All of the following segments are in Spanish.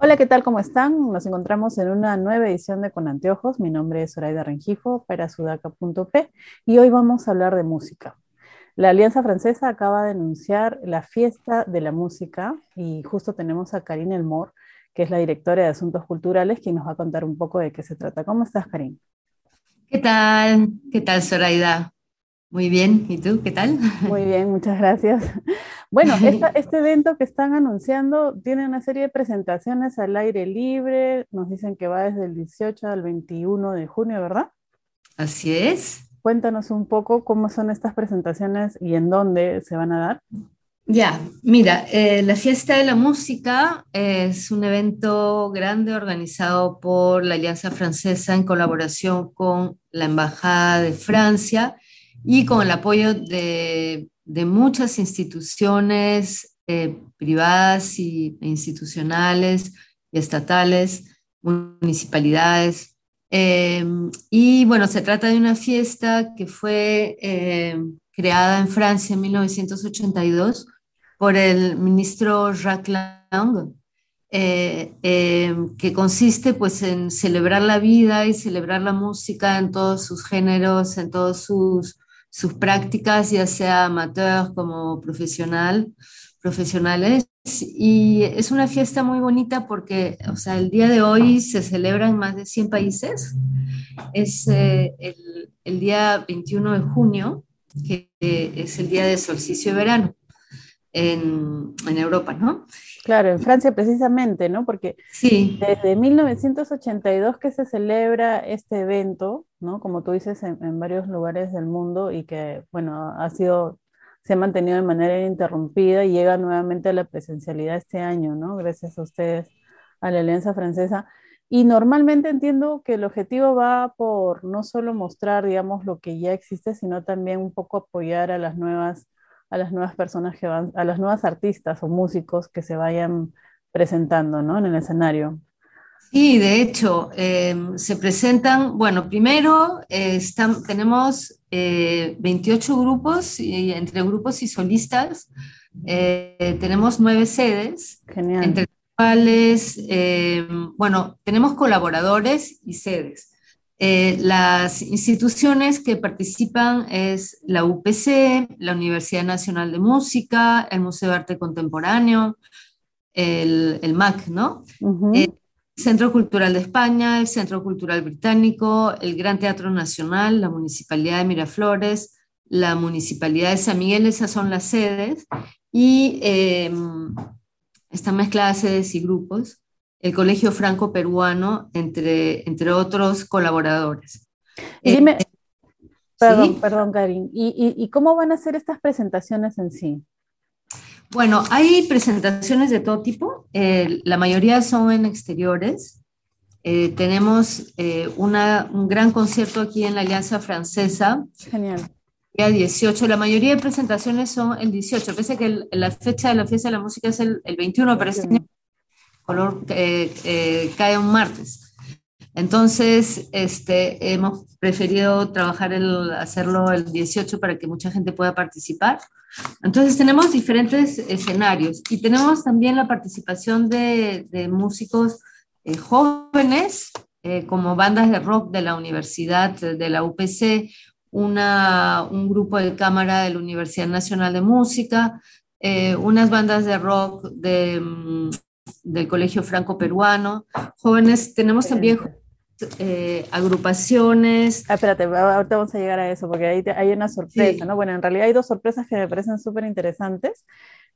Hola, ¿qué tal? ¿Cómo están? Nos encontramos en una nueva edición de Con Anteojos. Mi nombre es Zoraida Rengifo para sudaca.p y hoy vamos a hablar de música. La Alianza Francesa acaba de anunciar la fiesta de la música y justo tenemos a Karine Elmore, que es la directora de Asuntos Culturales, quien nos va a contar un poco de qué se trata. ¿Cómo estás, Karine? ¿Qué tal? ¿Qué tal, Zoraida? Muy bien, ¿y tú? ¿Qué tal? Muy bien, muchas gracias. Bueno, este evento que están anunciando tiene una serie de presentaciones al aire libre, nos dicen que va desde el 18 al 21 de junio, ¿verdad? Así es. Cuéntanos un poco cómo son estas presentaciones y en dónde se van a dar. Ya, mira, eh, la Fiesta de la Música es un evento grande organizado por la Alianza Francesa en colaboración con la Embajada de Francia y con el apoyo de, muchas instituciones eh, privadas e institucionales y estatales, municipalidades. Em, y bueno, se trata de una fiesta que fue em, creada en Francia en 1982 por el ministro Jacques Lang, eh, em, que consiste pues en celebrar la vida y celebrar la música en todos sus géneros, en todos sus sus prácticas, ya sea amateur como profesional, profesionales. Y es una fiesta muy bonita porque, o sea, el día de hoy se celebra en más de 100 países. Es eh, el, el, día 21 de junio, que es el día de solsticio de verano en, en Europa, ¿no? Claro, en Francia precisamente, ¿no? Porque sí. desde 1982 que se celebra este evento, ¿no? Como tú dices, en, varios lugares del mundo y que, bueno, ha sido, se ha mantenido de manera ininterrumpida y llega nuevamente a la presencialidad este año, ¿no? Gracias a ustedes, a la Alianza Francesa. Y normalmente entiendo que el objetivo va por no solo mostrar, digamos, lo que ya existe, sino también un poco apoyar a las nuevas a las nuevas personas que van, a las nuevas artistas o músicos que se vayan presentando ¿no? en el escenario. Sí, de hecho, em, se presentan, bueno, primero eh, están, tenemos 28 eh, grupos, y, entre grupos y solistas, eh, tenemos nueve sedes, Genial. entre las cuales, em, bueno, tenemos colaboradores y sedes. Eh, las instituciones que participan es la UPC, la Universidad Nacional de Música, el Museo de Arte Contemporáneo, el, el MAC, ¿no? el Centro Cultural de España, el Centro Cultural Británico, el Gran Teatro Nacional, la Municipalidad de Miraflores, la Municipalidad de San Miguel, esas son las sedes, y eh, están mezcladas sedes y grupos el Colegio Franco Peruano, entre, entre otros colaboradores. Dime, eh, perdón, perdón, Karin, ¿Y, cómo van a ser estas presentaciones en sí? Bueno, hay presentaciones de todo tipo, eh, la mayoría son en exteriores. Eh, tenemos una, un gran concierto aquí en la Alianza Francesa. Genial. Día 18, la mayoría de presentaciones son el 18, pese a que la fecha de la fiesta de la música es el, el 21, pero este año color eh, eh, cae un martes. Entonces, este, hemos preferido trabajar el, hacerlo el 18 para que mucha gente pueda participar. Entonces, tenemos diferentes escenarios y tenemos también la participación de, músicos eh, jóvenes, como bandas de rock de la universidad, de la UPC, una, un grupo de cámara de la Universidad Nacional de Música, unas bandas de rock de mm, del Colegio Franco Peruano. Jóvenes, tenemos también eh, agrupaciones. Ah, espérate, ahorita vamos a llegar a eso, porque ahí hay una sorpresa, ¿no? Bueno, en realidad hay dos sorpresas que me parecen súper interesantes.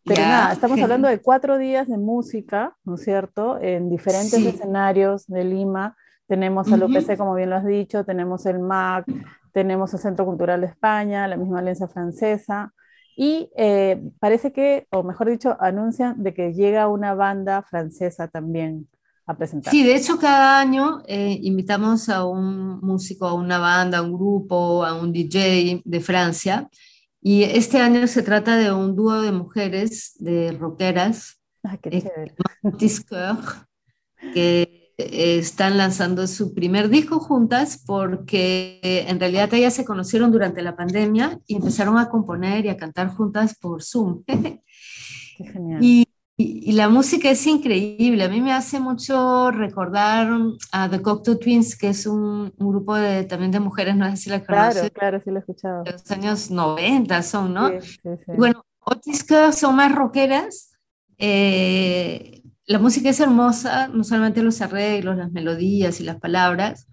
Pero nada, estamos hablando de cuatro días de música, ¿no es cierto? En diferentes escenarios de Lima. Tenemos al UPC, como bien lo has dicho, tenemos el MAC, tenemos el Centro Cultural de España, la misma Alianza Francesa. Y eh, parece que, o mejor dicho, anuncian de que llega una banda francesa también a presentar. Sí, de hecho cada año eh, invitamos a un músico, a una banda, a un grupo, a un DJ de Francia. Y este año se trata de un dúo de mujeres, de rockeras, ah, qué chévere. que están lanzando su primer disco juntas porque en realidad ellas se conocieron durante la pandemia y empezaron a componer y a cantar juntas por Zoom. Qué genial. Y, Y, la música es increíble. A mí me hace mucho recordar a The Cocteau Twins, que es un, grupo de, también de mujeres, no sé si la conoces. Claro, claro, sí lo he escuchado. De los años 90 son, ¿no? Sí, sí, sí. Bueno, Otis son más rockeras. Eh, la música es hermosa, no solamente los arreglos, las melodías y las palabras,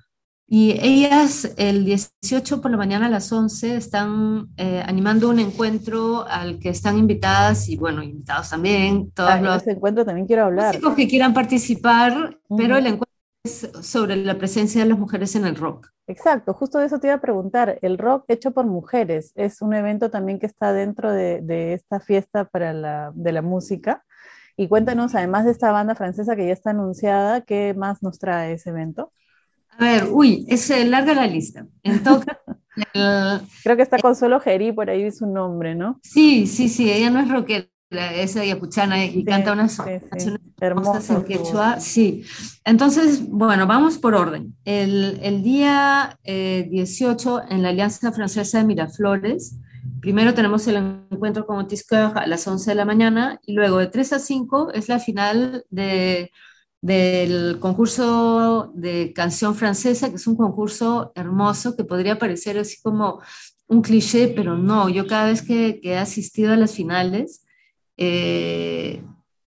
y ellas el 18 por la mañana a las 11 están eh, animando un encuentro al que están invitadas y bueno, invitados también, todos ah, los ese encuentro también quiero hablar. músicos que quieran participar, pero el encuentro es sobre la presencia de las mujeres en el rock. Exacto, justo de eso te iba a preguntar. El rock hecho por mujeres es un evento también que está dentro de, de esta fiesta para la, de la música. Y cuéntanos, además de esta banda francesa que ya está anunciada, ¿qué más nos trae ese evento? A ver, uy, es eh, larga la lista. Entonces, Creo que está Consuelo Gerí, por ahí su nombre, ¿no? Sí, sí, sí, ella no es rockera, es ayacuchana y canta unas canciones hermosas en quechua. Sí, entonces, bueno, vamos por orden. El, día 18 eh, en la Alianza Francesa de Miraflores, primero tenemos el encuentro con Otis a las 11 de la mañana y luego de 3 a 5 es la final de del concurso de canción francesa, que es un concurso hermoso que podría parecer así como un cliché, pero no, yo cada vez que, he asistido a las finales, eh,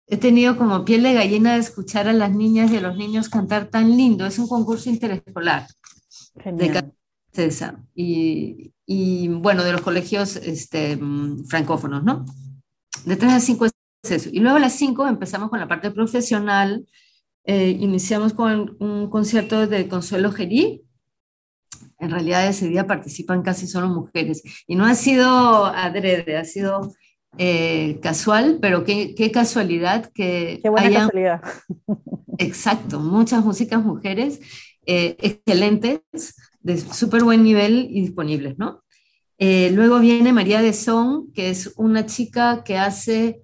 he tenido como piel de gallina de escuchar a las niñas y a los niños cantar tan lindo. Es un concurso interescolar de canción francesa. Y, y, bueno, de los colegios este, francófonos, ¿no? De 3 a 5 es eso. Y luego a las 5 empezamos con la parte profesional, eh, iniciamos con un concierto de Consuelo Gerí. En realidad ese día participan casi solo mujeres. Y no ha sido adrede, ha sido eh, casual, pero qué, qué, casualidad que... Qué buena casualidad. Exacto, muchas músicas mujeres eh, excelentes, de súper buen nivel y disponibles, ¿no? Luego viene María de Son, que es una chica que hace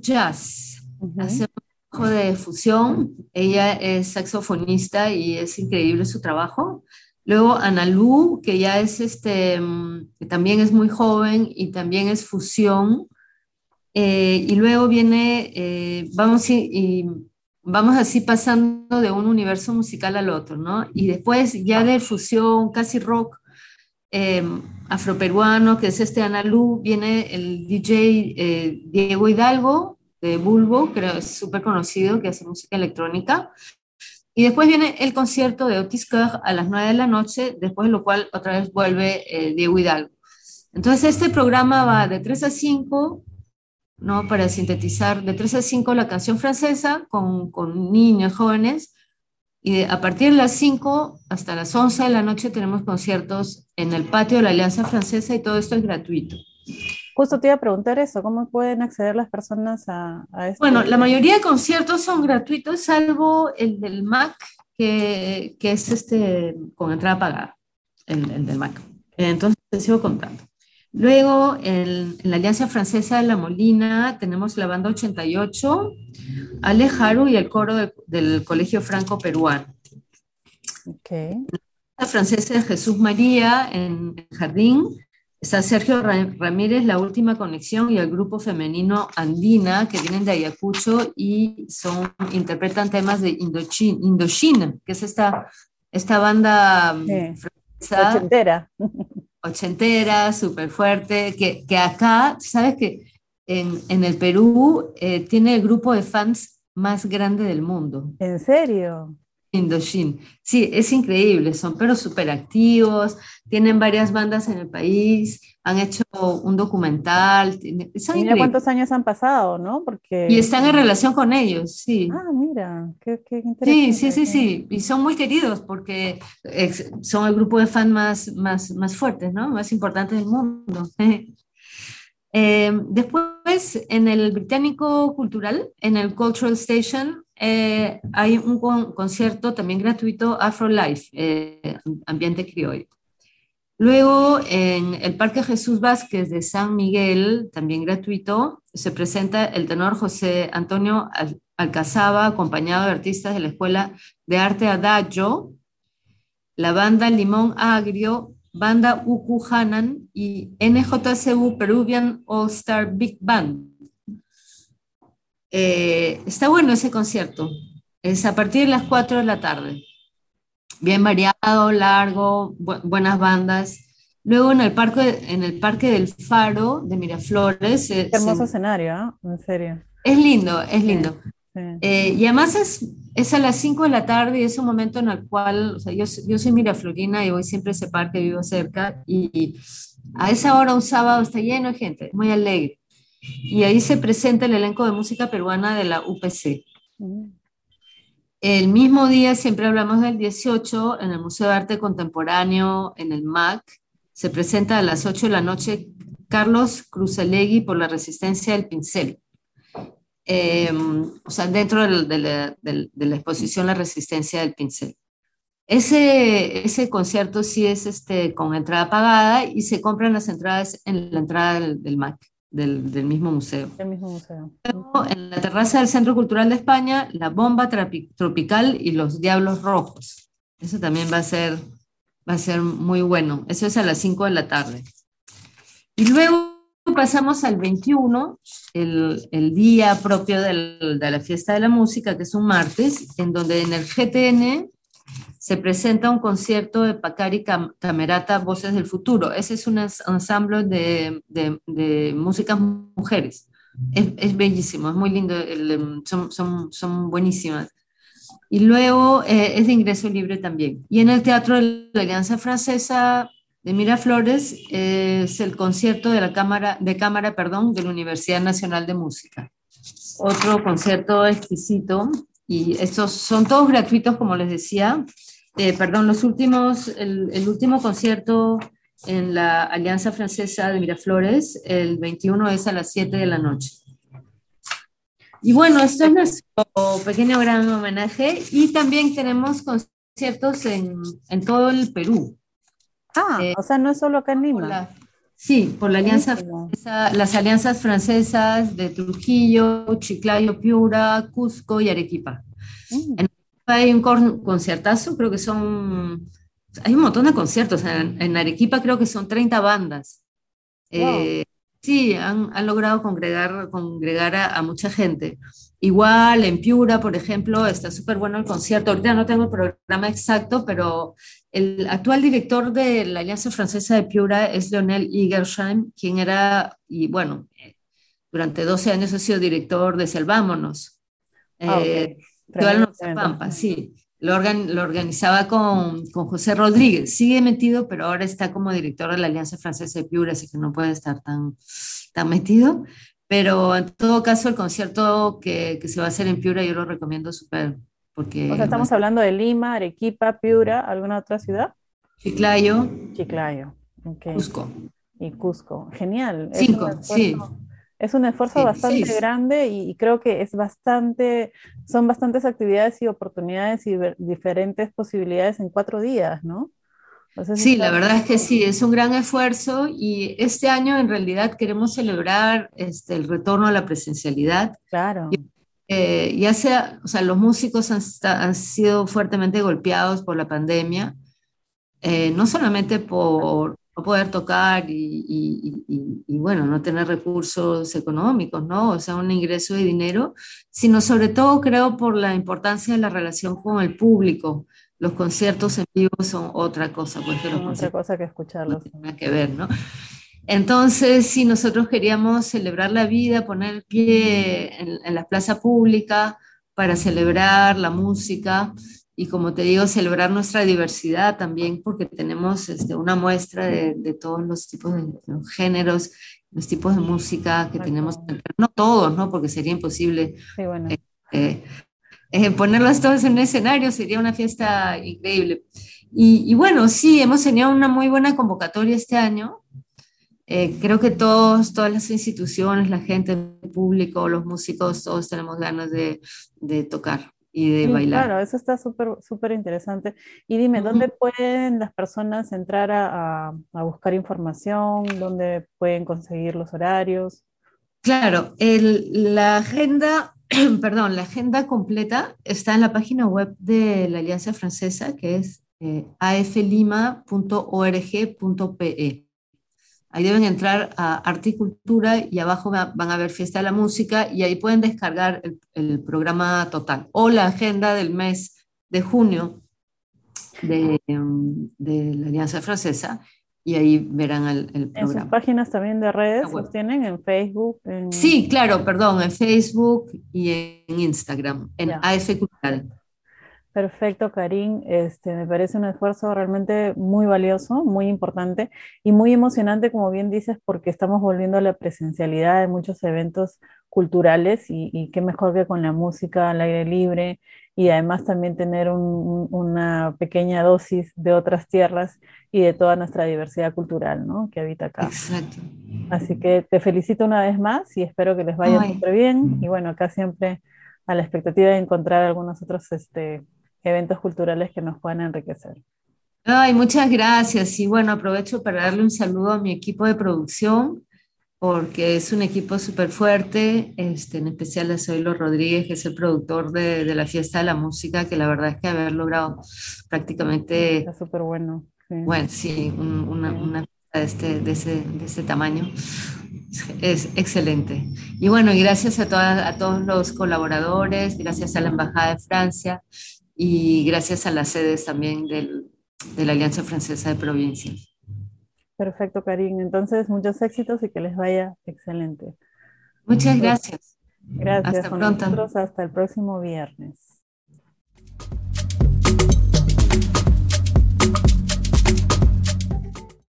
jazz hace un trabajo de fusión. Ella es saxofonista y es increíble su trabajo. Luego Analu, que ya es este, mm, que también es muy joven y también es fusión. Eh, y luego viene, eh, vamos, y, vamos así pasando de un universo musical al otro, ¿no? Y después ya de fusión, casi rock, eh, afroperuano, que es este Analu, viene el DJ Diego Hidalgo, de Bulbo, creo que es súper conocido, que hace música electrónica. Y después viene el concierto de Otis Kerr a las 9 de la noche, después de lo cual otra vez vuelve eh, Diego Hidalgo. Entonces este programa va de 3 a 5, ¿no? para sintetizar, de 3 a 5 la canción francesa con, con niños jóvenes, y a partir de las 5 hasta las 11 de la noche tenemos conciertos en el patio de la Alianza Francesa y todo esto es gratuito. Justo te iba a preguntar eso, ¿cómo pueden acceder las personas a, a esto? Bueno, la mayoría de conciertos son gratuitos, salvo el del MAC, que, que es este con entrada pagada, el, del MAC. Entonces, te sigo contando. Luego, en, la Alianza Francesa de La Molina, tenemos la banda 88, Alejaru y el coro del Colegio Franco Peruano. Okay. La francesa de Jesús María en el Jardín, Está Sergio Ramírez, La Última Conexión y el grupo femenino Andina, que vienen de Ayacucho y son, interpretan temas de Indochina, que es esta, esta banda mm, francesa. Ochentera. Ochentera, súper fuerte, que, que, acá, sabes que en, en el Perú eh, tiene el grupo de fans más grande del mundo. ¿En serio? Indochine. Sí, es increíble, son pero súper activos, tienen varias bandas en el país, han hecho un documental. Mira cuántos años han pasado, ¿no? Porque... Y están en relación con ellos, sí. Ah, mira, qué, interesante. Sí, sí, sí, sí, y son muy queridos porque son el grupo de fans más, más, más fuertes, ¿no? Más importantes del mundo. Eh, después, en el Británico Cultural, en el Cultural Station, eh, hay un concierto también gratuito Afro Life, eh, ambiente criollo. Luego, en el Parque Jesús Vázquez de San Miguel, también gratuito, se presenta el tenor José Antonio Alcazaba, acompañado de artistas de la Escuela de Arte Adagio, la banda Limón Agrio Banda Uku Hanan y NJCU Peruvian All Star Big Band. Eh, está bueno ese concierto. Es a partir de las 4 de la tarde. Bien variado, largo, buenas bandas. Luego en el parque, en el parque del Faro de Miraflores. Qué hermoso escenario, ¿eh? en serio. Es lindo, es lindo. Eh, y además es, es a las 5 de la tarde y es un momento en el cual, o sea, yo, yo soy Miraflorina y voy siempre a ese parque, vivo cerca, y a esa hora un sábado está lleno de gente, muy alegre. Y ahí se presenta el elenco de música peruana de la UPC. El mismo día, siempre hablamos del 18, en el Museo de Arte Contemporáneo, en el MAC, se presenta a las 8 de la noche Carlos Cruzalegui por la resistencia del pincel. Em, o sea, dentro de, la, exposición La resistencia del pincel. Ese, ese concierto sí es este, con entrada pagada y se compran las entradas en la entrada del, MAC, del, del, mismo museo. El mismo museo. en la terraza del Centro Cultural de España, la bomba tropical y los diablos rojos. Eso también va a ser, va a ser muy bueno. Eso es a las 5 de la tarde. Y luego pasamos al 21, el, el día propio del, de la fiesta de la música, que es un martes, en donde en el GTN se presenta un concierto de Pacari Camerata Voces del Futuro. Ese es un ensamble de, de, de músicas mujeres. Es, bellísimo, es muy lindo, em, son, son, son buenísimas. Y luego eh, es de ingreso libre también. Y en el Teatro de la Alianza Francesa de Miraflores es el concierto de la cámara, de cámara perdón, de la Universidad Nacional de Música. Otro concierto exquisito y estos son todos gratuitos, como les decía. Eh, perdón, los últimos, el, el, último concierto en la Alianza Francesa de Miraflores, el 21 es a las 7 de la noche. Y bueno, esto es nuestro pequeño gran homenaje y también tenemos conciertos en, en todo el Perú. Ah, eh, o sea, no es solo acá en Lima. Sí, por la alianza las alianzas francesas de Trujillo, Chiclayo, Piura, Cusco y Arequipa. Mm. En hay un conciertazo, creo que son, hay un montón de conciertos. En, Arequipa creo que son 30 bandas. Eh, sí, han, han, logrado congregar, congregar a, a, mucha gente. Igual en Piura, por ejemplo, está súper bueno el concierto. Ahorita no tengo el programa exacto, pero el actual director de la Alianza Francesa de Piura es Leonel Igersheim, quien era, y bueno, durante 12 años ha sido director de Selvámonos. Ah, eh, Pampa, sí. Lo, lo organizaba con, con, José Rodríguez. Sigue metido, pero ahora está como director de la Alianza Francesa de Piura, así que no puede estar tan, tan metido. Pero en todo caso, el concierto que, que se va a hacer en Piura yo lo recomiendo súper porque, o sea, estamos hablando de Lima, Arequipa, Piura, ¿alguna otra ciudad? Chiclayo. Chiclayo, Cusco. Y Cusco, genial. Cinco, sí. Es un esfuerzo bastante grande y, creo que es bastante, son bastantes actividades y oportunidades y diferentes posibilidades en cuatro días, ¿no? sí, la verdad es que sí, es un gran esfuerzo y este año en realidad queremos celebrar este, el retorno a la presencialidad. Claro. Eh, ya sea, o sea, los músicos han, han, sido fuertemente golpeados por la pandemia, eh, no solamente por no poder tocar y, y, y, bueno, no tener recursos económicos, ¿no? O sea, un ingreso de dinero, sino sobre todo creo por la importancia de la relación con el público. Los conciertos en vivo son otra cosa, pues que otra cosa que escucharlos. No tiene que ver, ¿no? Entonces, si nosotros queríamos celebrar la vida, poner el pie en, la plaza pública para celebrar la música y, como te digo, celebrar nuestra diversidad también, porque tenemos este, una muestra de, todos los tipos de géneros, los tipos de música que tenemos, no todos, ¿no? Porque sería imposible. Eh, eh, eh, ponerlos todos en un escenario sería una fiesta increíble. Y, y, bueno, sí, hemos tenido una muy buena convocatoria este año. Eh, creo que todos, todas las instituciones, la gente, el público, los músicos, todos tenemos ganas de, de tocar y de bailar. Claro, eso está súper súper interesante. Y dime, ¿dónde pueden las personas entrar a, a, buscar información? ¿Dónde pueden conseguir los horarios? Claro, el, la agenda, perdón, la agenda completa está en la página web de la Alianza Francesa, que es eh, aflima.org.pe. Ahí deben entrar a Arte y Cultura y abajo van a ver Fiesta de la Música y ahí pueden descargar el, programa total o la agenda del mes de junio de, de la Alianza Francesa y ahí verán el, programa. ¿En sus páginas también de redes los tienen? ¿En Facebook? Sí, claro, perdón, en Facebook y en Instagram, en AF Cultural. Perfecto, Karim. Este, me parece un esfuerzo realmente muy valioso, muy importante y muy emocionante, como bien dices, porque estamos volviendo a la presencialidad de muchos eventos culturales y, qué mejor que con la música al aire libre y además también tener una pequeña dosis de otras tierras y de toda nuestra diversidad cultural ¿no? que habita acá. Exacto. Así que te felicito una vez más y espero que les vaya súper bien. Y bueno, acá siempre a la expectativa de encontrar algunos otros este, eventos culturales que nos puedan enriquecer. Ay, muchas gracias. Y bueno, aprovecho para darle un saludo a mi equipo de producción, porque es un equipo súper fuerte, este, en especial a Zoilo Rodríguez, que es el productor de, de, la Fiesta de la Música, que la verdad es que haber logrado prácticamente... Está súper bueno. Bueno, sí, una, una fiesta de este, de, ese, de ese tamaño es excelente. Y bueno, y gracias a, todas, a todos los colaboradores, gracias a la Embajada de Francia, y gracias a las sedes también del, de la Alianza Francesa de Provincias. Perfecto, Karim. Entonces, muchos éxitos y que les vaya excelente. Muchas gracias. Gracias. Hasta pronto. hasta el próximo viernes.